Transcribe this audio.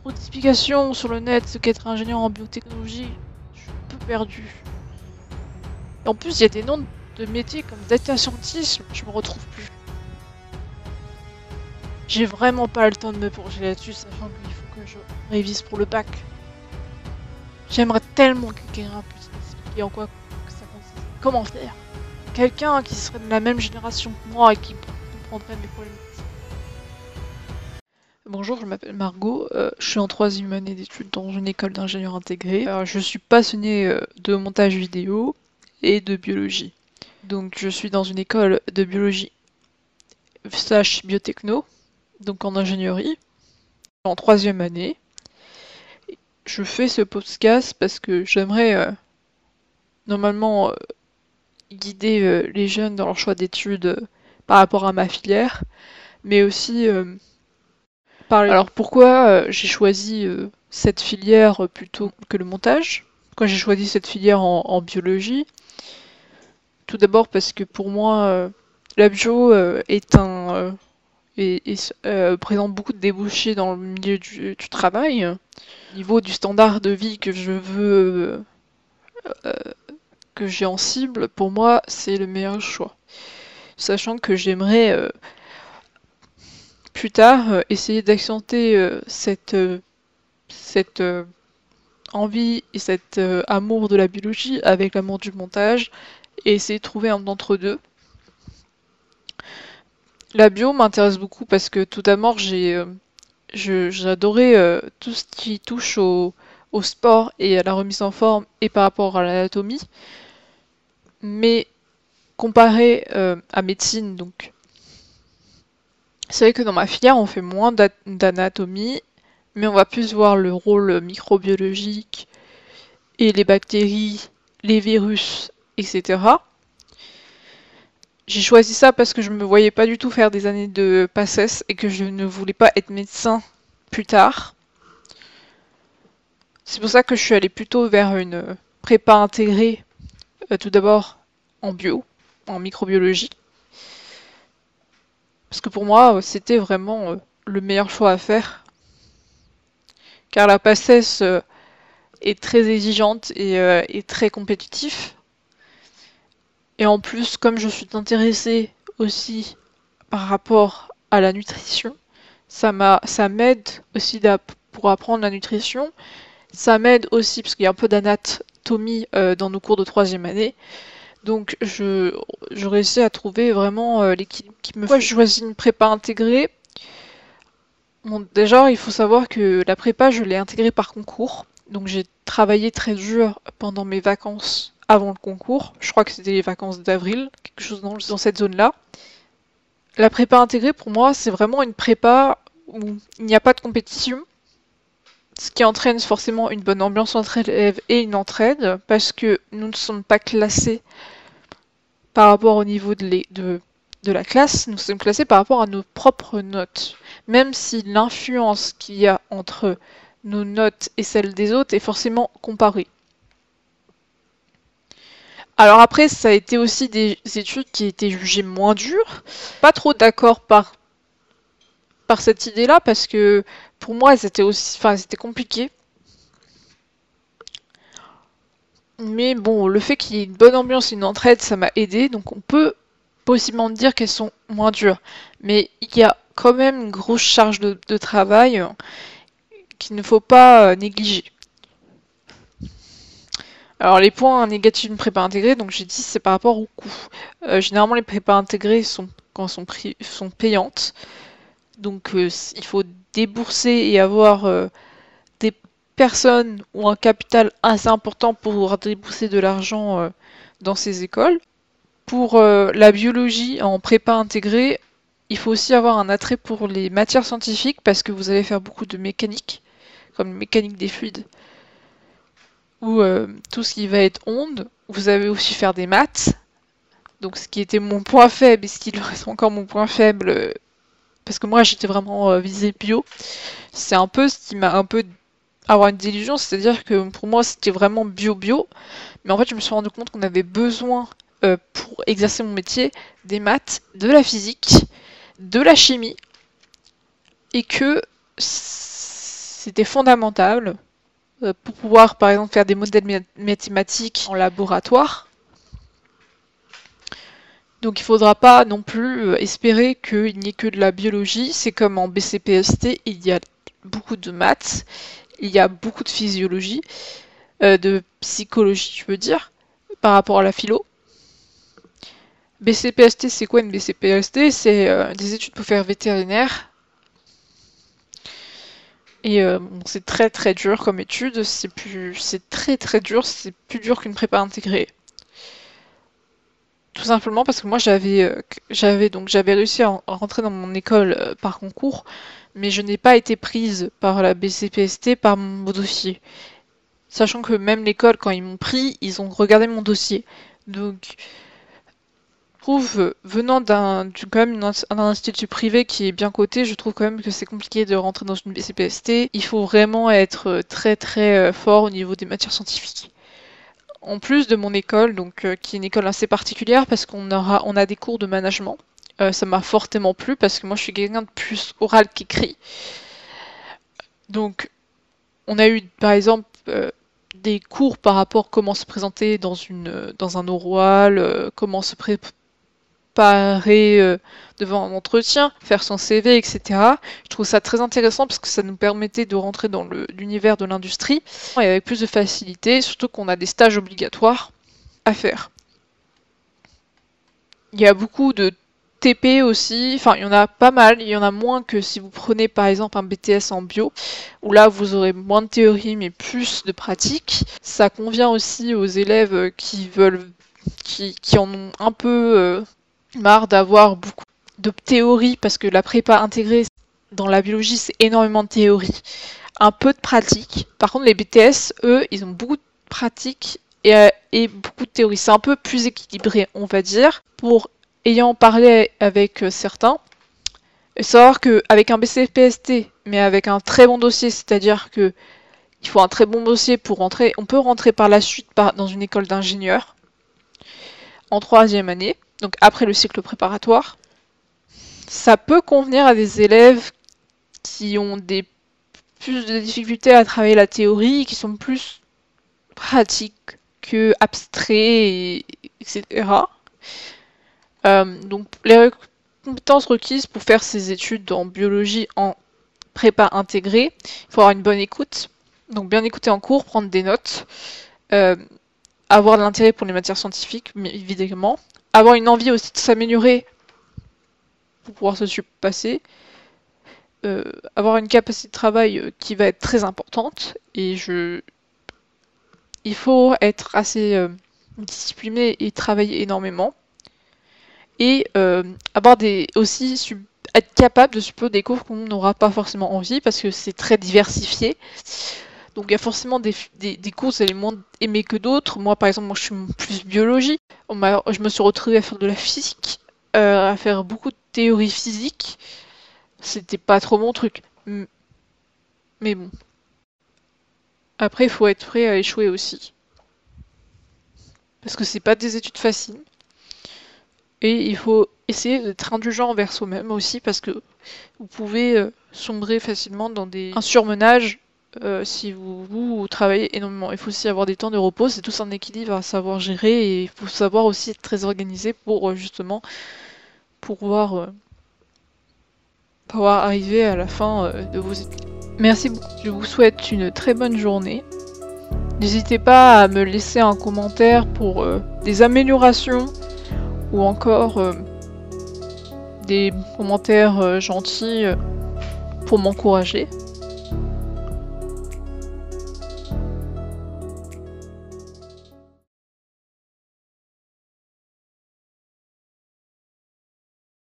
trop d'explications sur le net, ce qu'être ingénieur en biotechnologie. Je suis un peu perdu. Et en plus, il y a des noms de métiers comme data scientist, je me retrouve plus. J'ai vraiment pas le temps de me plonger là-dessus, sachant qu'il faut que je révise pour le bac. J'aimerais tellement que quelqu'un puisse m'expliquer en quoi ça consiste. Comment faire? Quelqu'un qui serait de la même génération que moi et qui comprendrait mes problèmes. Bonjour, je m'appelle Margot, euh, je suis en troisième année d'études dans une école d'ingénieur intégré. Alors, je suis passionnée euh, de montage vidéo et de biologie. Donc je suis dans une école de biologie slash biotechno, donc en ingénierie, en troisième année. Je fais ce podcast parce que j'aimerais euh, normalement guider les jeunes dans leur choix d'études par rapport à ma filière, mais aussi alors pourquoi euh, j'ai choisi euh, cette filière plutôt que le montage? Pourquoi j'ai choisi cette filière en, biologie? Tout d'abord parce que pour moi, euh, bio est un et, présente beaucoup de débouchés dans le milieu du, travail. Au niveau du standard de vie que je veux que j'ai en cible, pour moi, c'est le meilleur choix. Sachant que j'aimerais plus tard euh, essayer d'accentuer euh, cette, euh, envie et cet amour de la biologie avec l'amour du montage et essayer de trouver un entre-deux. La bio m'intéresse beaucoup parce que tout d'abord j'ai j'adorais tout ce qui touche au, au, sport et à la remise en forme et par rapport à l'anatomie. Mais comparé à médecine, donc c'est vrai que dans ma filière, on fait moins d'anatomie, mais on va plus voir le rôle microbiologique et les bactéries, les virus, etc. J'ai choisi ça parce que je me voyais pas du tout faire des années de PACES et que je ne voulais pas être médecin plus tard. C'est pour ça que je suis allée plutôt vers une prépa intégrée, euh, tout d'abord en bio, en microbiologie. Parce que pour moi, c'était vraiment euh, le meilleur choix à faire. Car la PACES euh, est très exigeante et, euh, très compétitive. Et en plus, comme je suis intéressée aussi par rapport à la nutrition, ça m'aide aussi pour apprendre la nutrition. Ça m'aide aussi, parce qu'il y a un peu d'anatomie dans nos cours de troisième année, donc je, je réussis à trouver vraiment euh, l'équilibre qui me Pourquoi je choisis une prépa intégrée? Bon, Déjà, il faut savoir que la prépa, je l'ai intégrée par concours. Donc j'ai travaillé très dur pendant mes vacances avant le concours. Je crois que c'était les vacances d'avril, quelque chose dans, dans cette zone-là. La prépa intégrée, pour moi, c'est vraiment une prépa où il n'y a pas de compétition ce qui entraîne forcément une bonne ambiance entre élèves et une entraide, parce que nous ne sommes pas classés par rapport au niveau de, la classe, nous sommes classés par rapport à nos propres notes. Même si l'influence qu'il y a entre nos notes et celles des autres est forcément comparée. Alors après, ça a été aussi des études qui étaient jugées moins dures. Pas trop d'accord par cette idée-là, parce que pour moi, c'était aussi, enfin, c'était compliqué. Mais bon, le fait qu'il y ait une bonne ambiance et une entraide, ça m'a aidé. Donc on peut possiblement dire qu'elles sont moins dures. Mais il y a quand même une grosse charge de, travail qu'il ne faut pas euh, négliger. Alors les points négatifs d'une prépa intégrée, donc j'ai dit c'est par rapport au coût. Euh, généralement les prépas intégrées sont quand sont payantes. Donc euh, il faut débourser et avoir euh, des personnes ou un capital assez important pour débourser de l'argent euh, dans ces écoles. Pour la biologie en prépa intégrée, il faut aussi avoir un attrait pour les matières scientifiques parce que vous allez faire beaucoup de mécanique, comme mécanique des fluides, ou tout ce qui va être onde. Vous allez aussi faire des maths, donc ce qui était mon point faible et ce qui reste encore mon point faible parce que moi j'étais vraiment euh, visée bio. C'est un peu ce qui m'a un peu avoir une délusion, c'est-à-dire que pour moi c'était vraiment bio-bio, mais en fait je me suis rendu compte qu'on avait besoin euh, pour exercer mon métier des maths, de la physique, de la chimie, et que c'était fondamental euh, pour pouvoir par exemple faire des modèles mathématiques en laboratoire. Donc il ne faudra pas non plus euh, espérer qu'il n'y ait que de la biologie. C'est comme en BCPST, il y a beaucoup de maths, il y a beaucoup de physiologie, euh, de psychologie, je veux dire, par rapport à la philo. BCPST, c'est quoi une BCPST C'est des études pour faire vétérinaire. Et euh, c'est très très dur comme étude, c'est très très dur, c'est plus dur qu'une prépa intégrée. Tout simplement parce que moi j'avais euh, j'avais donc j'avais réussi à, rentrer dans mon école euh, par concours, mais je n'ai pas été prise par la BCPST par mon dossier. Sachant que même l'école quand ils m'ont pris, ils ont regardé mon dossier. Donc venant d'un quand même un institut privé qui est bien coté, je trouve quand même que c'est compliqué de rentrer dans une BCPST. Il faut vraiment être très très euh, fort au niveau des matières scientifiques. En plus de mon école, donc euh, qui est une école assez particulière parce qu'on a des cours de management. Euh, ça m'a fortement plu parce que moi je suis quelqu'un de plus oral qu'écrit. Donc on a eu par exemple des cours par rapport à comment se présenter dans, un oral, comment se préparer parer euh, devant un entretien, faire son CV, etc. Je trouve ça très intéressant parce que ça nous permettait de rentrer dans l'univers de l'industrie et avec plus de facilité, surtout qu'on a des stages obligatoires à faire. Il y a beaucoup de TP aussi, enfin il y en a pas mal, il y en a moins que si vous prenez par exemple un BTS en bio, où là vous aurez moins de théorie mais plus de pratique. Ça convient aussi aux élèves qui veulent qui, en ont un peu euh, marre d'avoir beaucoup de théorie parce que la prépa intégrée dans la biologie c'est énormément de théorie, un peu de pratique. Par contre les BTS, eux, ils ont beaucoup de pratique et, euh, et beaucoup de théorie. C'est un peu plus équilibré, on va dire. Pour ayant parlé avec euh, certains, savoir qu'avec un BCPST, mais avec un très bon dossier, c'est-à-dire que il faut un très bon dossier pour rentrer. On peut rentrer par la suite dans une école d'ingénieur en troisième année donc après le cycle préparatoire, ça peut convenir à des élèves qui ont des plus de difficultés à travailler la théorie, qui sont plus pratiques que abstraits, etc. Euh, donc les compétences requises pour faire ces études en biologie en prépa intégrée, il faut avoir une bonne écoute, donc bien écouter en cours, prendre des notes, euh, avoir de l'intérêt pour les matières scientifiques, évidemment, avoir une envie aussi de s'améliorer pour pouvoir se surpasser, euh, avoir une capacité de travail euh, qui va être très importante. Et je il faut être assez euh, discipliné et travailler énormément. Et avoir des aussi être capable de supporter des cours qu'on n'aura pas forcément envie parce que c'est très diversifié donc il y a forcément des, des, des cours, vous allez moins aimer que d'autres. Moi, par exemple, je suis plus biologie. je me suis retrouvée à faire de la physique, euh, à faire beaucoup de théorie physique. C'était pas trop mon truc. Mais bon. Après, il faut être prêt à échouer aussi. Parce que c'est pas des études faciles. Et il faut essayer d'être indulgent envers soi-même aussi parce que vous pouvez euh, sombrer facilement dans des... un surmenage euh, si vous, travaillez énormément. Il faut aussi avoir des temps de repos, c'est tout un équilibre à savoir gérer et il faut savoir aussi être très organisé pour euh, justement pouvoir, euh, pouvoir arriver à la fin de vos études. Merci beaucoup, je vous souhaite une très bonne journée. N'hésitez pas à me laisser un commentaire pour des améliorations ou encore des commentaires gentils pour m'encourager.